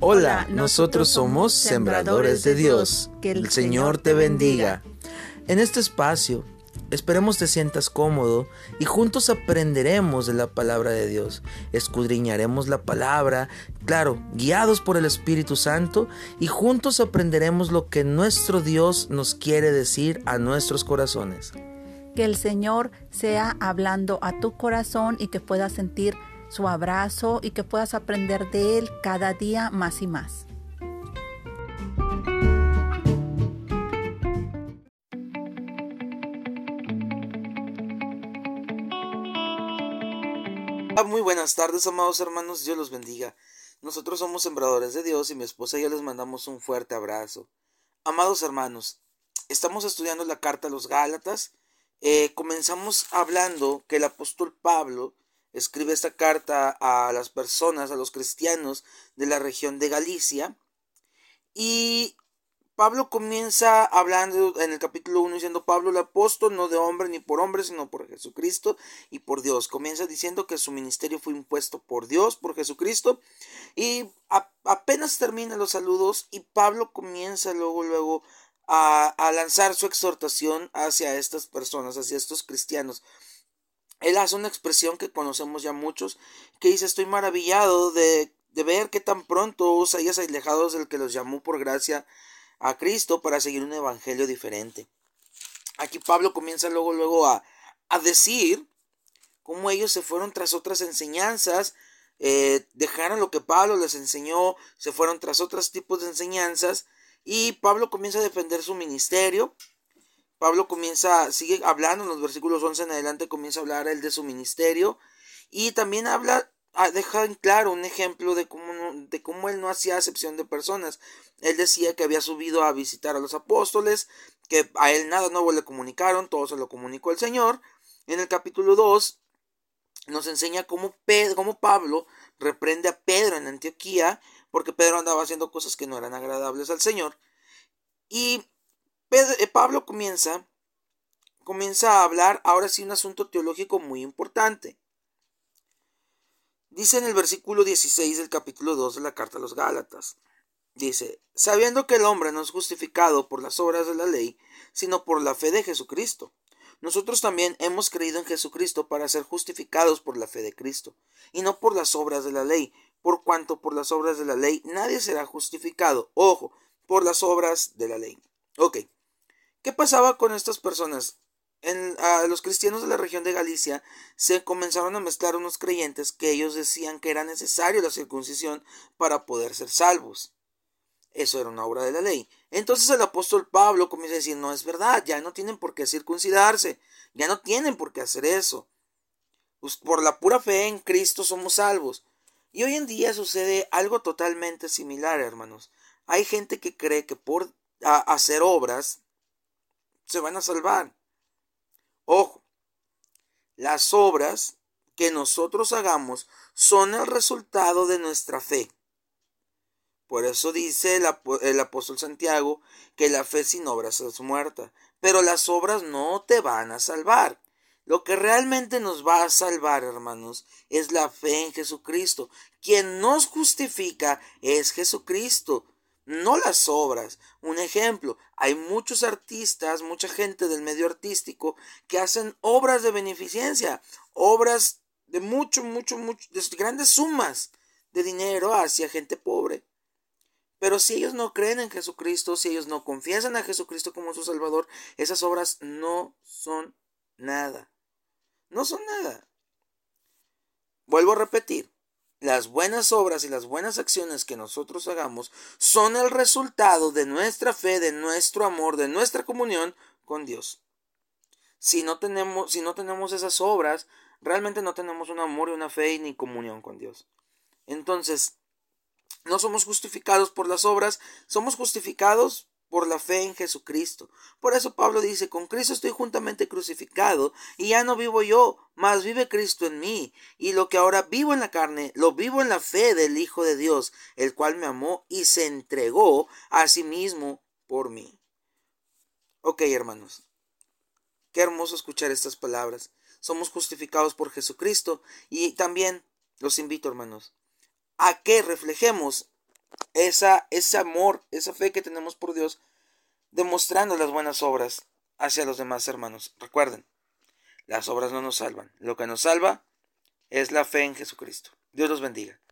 Hola, nosotros somos Sembradores de Dios. Que el Señor te bendiga. En este espacio, esperemos te sientas cómodo y juntos aprenderemos de la palabra de Dios. Escudriñaremos la palabra, claro, guiados por el Espíritu Santo, y juntos aprenderemos lo que nuestro Dios nos quiere decir a nuestros corazones. Que el Señor sea hablando a tu corazón y que puedas sentir su abrazo y que puedas aprender de Él cada día más y más. Muy buenas tardes, amados hermanos, Dios los bendiga. Nosotros somos sembradores de Dios y mi esposa y yo les mandamos un fuerte abrazo. Amados hermanos, estamos estudiando la carta a los Gálatas. Eh, comenzamos hablando que el apóstol Pablo escribe esta carta a las personas, a los cristianos de la región de Galicia. Y Pablo comienza hablando en el capítulo 1 diciendo Pablo el apóstol no de hombre ni por hombre sino por Jesucristo y por Dios. Comienza diciendo que su ministerio fue impuesto por Dios, por Jesucristo y apenas termina los saludos y Pablo comienza luego luego a, a lanzar su exhortación hacia estas personas, hacia estos cristianos. Él hace una expresión que conocemos ya muchos, que dice, estoy maravillado de, de ver que tan pronto os hayas alejados del que los llamó por gracia a Cristo para seguir un evangelio diferente. Aquí Pablo comienza luego, luego a, a decir cómo ellos se fueron tras otras enseñanzas, eh, dejaron lo que Pablo les enseñó, se fueron tras otros tipos de enseñanzas, y Pablo comienza a defender su ministerio, Pablo comienza, sigue hablando en los versículos 11 en adelante, comienza a hablar él de su ministerio y también habla, ah, deja en claro un ejemplo de cómo, de cómo él no hacía acepción de personas. Él decía que había subido a visitar a los apóstoles, que a él nada nuevo le comunicaron, todo se lo comunicó el Señor. En el capítulo 2 nos enseña cómo, Pedro, cómo Pablo reprende a Pedro en Antioquía, porque Pedro andaba haciendo cosas que no eran agradables al Señor. Y eh, Pablo comienza, comienza a hablar ahora sí un asunto teológico muy importante. Dice en el versículo 16 del capítulo 2 de la carta a los Gálatas. Dice, sabiendo que el hombre no es justificado por las obras de la ley, sino por la fe de Jesucristo. Nosotros también hemos creído en Jesucristo para ser justificados por la fe de Cristo, y no por las obras de la ley, por cuanto por las obras de la ley nadie será justificado. Ojo, por las obras de la ley. Ok. ¿Qué pasaba con estas personas? En, a los cristianos de la región de Galicia se comenzaron a mezclar unos creyentes que ellos decían que era necesario la circuncisión para poder ser salvos. Eso era una obra de la ley. Entonces el apóstol Pablo comienza a decir, no es verdad, ya no tienen por qué circuncidarse, ya no tienen por qué hacer eso. Por la pura fe en Cristo somos salvos. Y hoy en día sucede algo totalmente similar, hermanos. Hay gente que cree que por hacer obras se van a salvar. Ojo, las obras que nosotros hagamos son el resultado de nuestra fe. Por eso dice el, el, apóstol Santiago que la fe sin obras es muerta. Pero las obras no te van a salvar. Lo que realmente nos va a salvar, hermanos, es la fe en Jesucristo. Quien nos justifica es Jesucristo no las obras. Un ejemplo, hay muchos artistas, mucha gente del medio artístico que hacen obras de beneficencia, obras de mucho, mucho, mucho, de grandes sumas de dinero hacia gente pobre. Pero si ellos no creen en Jesucristo, si ellos no confiesan a Jesucristo como su Salvador, esas obras no son nada. No son nada. Vuelvo a repetir, las buenas obras y las buenas acciones que nosotros hagamos son el resultado de nuestra fe, de nuestro amor, de nuestra comunión con Dios. Si no tenemos, si no tenemos esas obras, realmente no tenemos un amor y una fe ni comunión con Dios. Entonces, no somos justificados por las obras, somos justificados por la fe en Jesucristo. Por eso Pablo dice, con Cristo estoy juntamente crucificado, y ya no vivo yo, mas vive Cristo en mí, y lo que ahora vivo en la carne, lo vivo en la fe del Hijo de Dios, el cual me amó y se entregó a sí mismo por mí. Ok, hermanos, qué hermoso escuchar estas palabras. Somos justificados por Jesucristo, y también los invito, hermanos, a que reflejemos esa, ese amor, esa fe que tenemos por Dios, demostrando las buenas obras hacia los demás hermanos. Recuerden, las obras no nos salvan. Lo que nos salva es la fe en Jesucristo. Dios los bendiga.